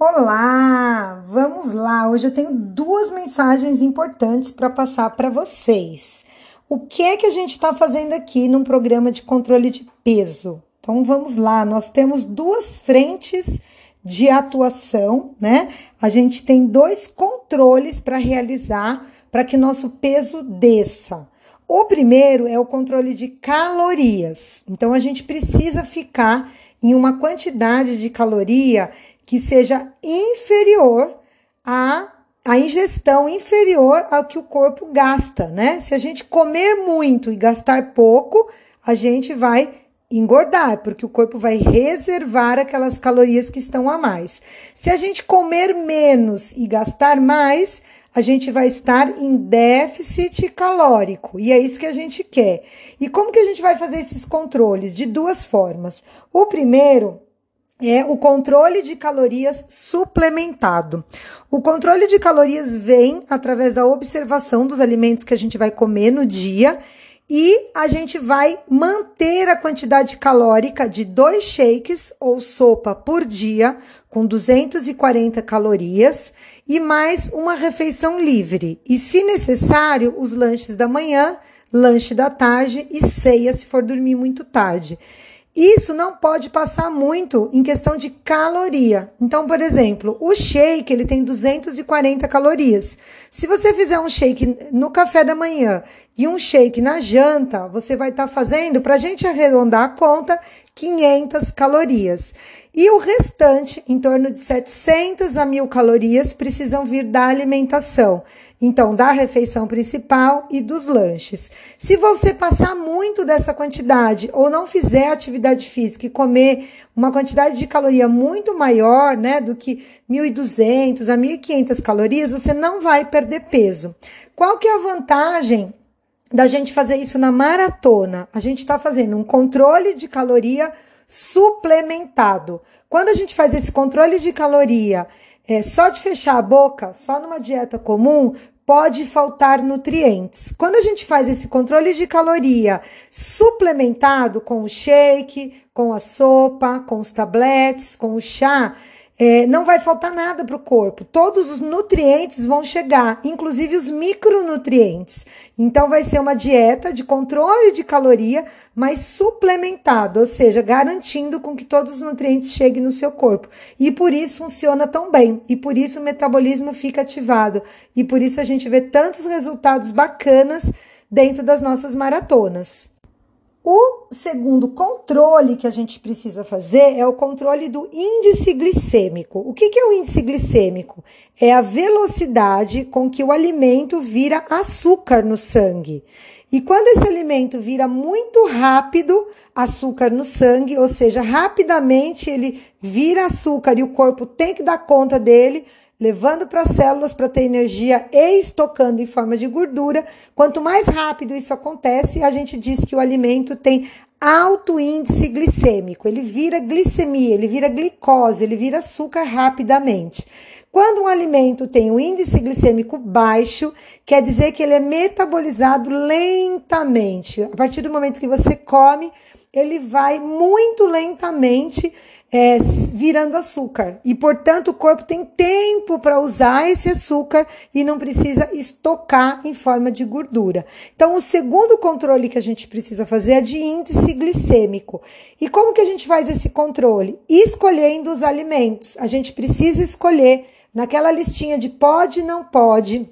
Olá, vamos lá. Hoje eu tenho duas mensagens importantes para passar para vocês. O que é que a gente está fazendo aqui num programa de controle de peso? Então vamos lá, nós temos duas frentes de atuação, né? A gente tem dois controles para realizar para que nosso peso desça. O primeiro é o controle de calorias. Então a gente precisa ficar em uma quantidade de caloria que seja inferior à, à ingestão inferior ao que o corpo gasta, né? Se a gente comer muito e gastar pouco, a gente vai engordar, porque o corpo vai reservar aquelas calorias que estão a mais. Se a gente comer menos e gastar mais, a gente vai estar em déficit calórico, e é isso que a gente quer. E como que a gente vai fazer esses controles? De duas formas. O primeiro é o controle de calorias suplementado. O controle de calorias vem através da observação dos alimentos que a gente vai comer no dia e a gente vai manter a quantidade calórica de dois shakes ou sopa por dia, com 240 calorias, e mais uma refeição livre. E, se necessário, os lanches da manhã, lanche da tarde e ceia se for dormir muito tarde. Isso não pode passar muito em questão de caloria. Então, por exemplo, o shake ele tem 240 calorias. Se você fizer um shake no café da manhã e um shake na janta, você vai estar tá fazendo, para a gente arredondar a conta, 500 calorias. E o restante, em torno de 700 a 1000 calorias, precisam vir da alimentação. Então, da refeição principal e dos lanches. Se você passar muito dessa quantidade ou não fizer atividade física e comer uma quantidade de caloria muito maior, né, do que 1.200 a 1.500 calorias, você não vai perder peso. Qual que é a vantagem da gente fazer isso na maratona. A gente está fazendo um controle de caloria suplementado. Quando a gente faz esse controle de caloria é, só de fechar a boca, só numa dieta comum, pode faltar nutrientes. Quando a gente faz esse controle de caloria suplementado com o shake, com a sopa, com os tabletes, com o chá, é, não vai faltar nada para o corpo. Todos os nutrientes vão chegar, inclusive os micronutrientes. Então, vai ser uma dieta de controle de caloria, mas suplementado, ou seja, garantindo com que todos os nutrientes cheguem no seu corpo. E por isso funciona tão bem. E por isso o metabolismo fica ativado. E por isso a gente vê tantos resultados bacanas dentro das nossas maratonas. O segundo controle que a gente precisa fazer é o controle do índice glicêmico. O que, é o índice glicêmico? É a velocidade com que o alimento vira açúcar no sangue. E quando esse alimento vira muito rápido açúcar no sangue, ou seja, rapidamente ele vira açúcar e o corpo tem que dar conta dele, levando para as células para ter energia e estocando em forma de gordura. Quanto mais rápido isso acontece, a gente diz que o alimento tem alto índice glicêmico, ele vira glicemia, ele vira glicose, ele vira açúcar rapidamente. Quando um alimento tem um índice glicêmico baixo, quer dizer que ele é metabolizado lentamente. A partir do momento que você come, ele vai muito lentamente é, virando açúcar. E, portanto, o corpo tem tempo para usar esse açúcar e não precisa estocar em forma de gordura. Então, o segundo controle que a gente precisa fazer é de índice glicêmico. E como que a gente faz esse controle? Escolhendo os alimentos. A gente precisa escolher naquela listinha de pode e não pode,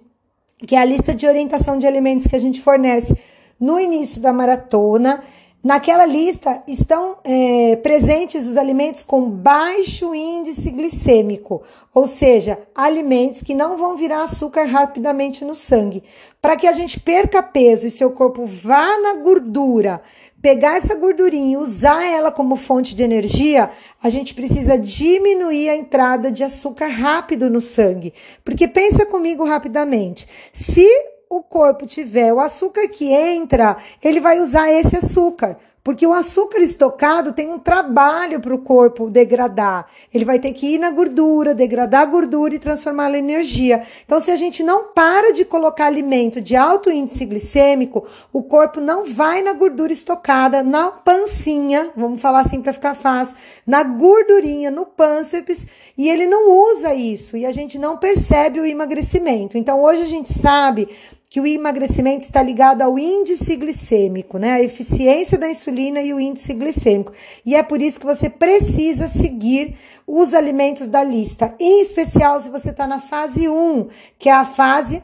que é a lista de orientação de alimentos que a gente fornece no início da maratona Naquela lista estão é, presentes os alimentos com baixo índice glicêmico, ou seja, alimentos que não vão virar açúcar rapidamente no sangue. Para que a gente perca peso e seu corpo vá na gordura, pegar essa gordurinha e usar ela como fonte de energia, a gente precisa diminuir a entrada de açúcar rápido no sangue. Porque pensa comigo rapidamente, se o corpo tiver o açúcar que entra, ele vai usar esse açúcar. Porque o açúcar estocado tem um trabalho para o corpo degradar. Ele vai ter que ir na gordura, degradar a gordura e transformá-la em energia. Então, se a gente não para de colocar alimento de alto índice glicêmico, o corpo não vai na gordura estocada, na pancinha, vamos falar assim para ficar fácil, na gordurinha, no pânceps, e ele não usa isso e a gente não percebe o emagrecimento. Então, hoje a gente sabe que o emagrecimento está ligado ao índice glicêmico, né? A eficiência da insulina e o índice glicêmico. E é por isso que você precisa seguir os alimentos da lista, em especial se você está na fase 1, que é a fase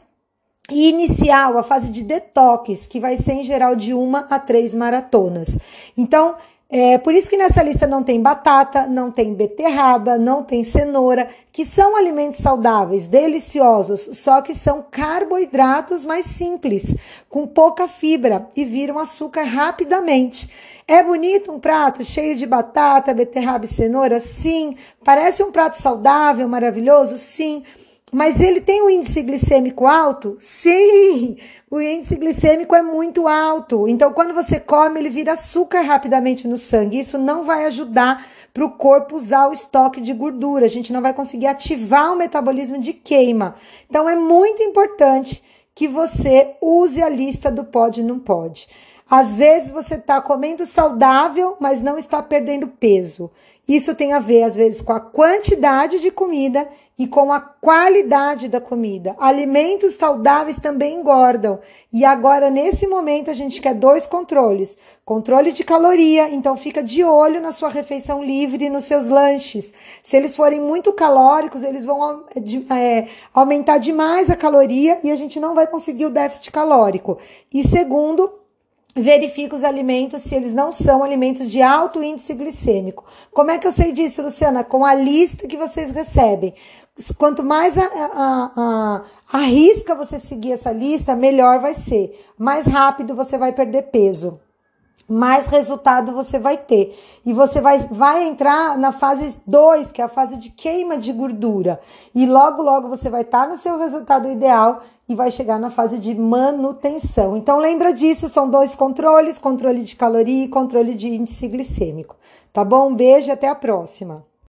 inicial, a fase de detox, que vai ser em geral de uma a três maratonas. Então, é por isso que nessa lista não tem batata, não tem beterraba, não tem cenoura, que são alimentos saudáveis, deliciosos, só que são carboidratos mais simples, com pouca fibra e viram açúcar rapidamente. É bonito um prato cheio de batata, beterraba e cenoura? Sim. Parece um prato saudável, maravilhoso? Sim. Mas ele tem um índice glicêmico alto? Sim, o índice glicêmico é muito alto. Então, quando você come, ele vira açúcar rapidamente no sangue. Isso não vai ajudar para o corpo usar o estoque de gordura. A gente não vai conseguir ativar o metabolismo de queima. Então, é muito importante que você use a lista do pode e não pode. Às vezes você está comendo saudável, mas não está perdendo peso. Isso tem a ver, às vezes, com a quantidade de comida e com a qualidade da comida. Alimentos saudáveis também engordam. E agora, nesse momento, a gente quer dois controles: controle de caloria, então fica de olho na sua refeição livre e nos seus lanches. Se eles forem muito calóricos, eles vão é, aumentar demais a caloria e a gente não vai conseguir o déficit calórico. E segundo, verifica os alimentos se eles não são alimentos de alto índice glicêmico. Como é que eu sei disso, Luciana? Com a lista que vocês recebem. Quanto mais a, a, a, arrisca você seguir essa lista, melhor vai ser. Mais rápido você vai perder peso mais resultado você vai ter. E você vai, vai entrar na fase 2, que é a fase de queima de gordura. E logo, logo você vai estar tá no seu resultado ideal e vai chegar na fase de manutenção. Então lembra disso, são dois controles, controle de caloria e controle de índice glicêmico. Tá bom? Um beijo e até a próxima.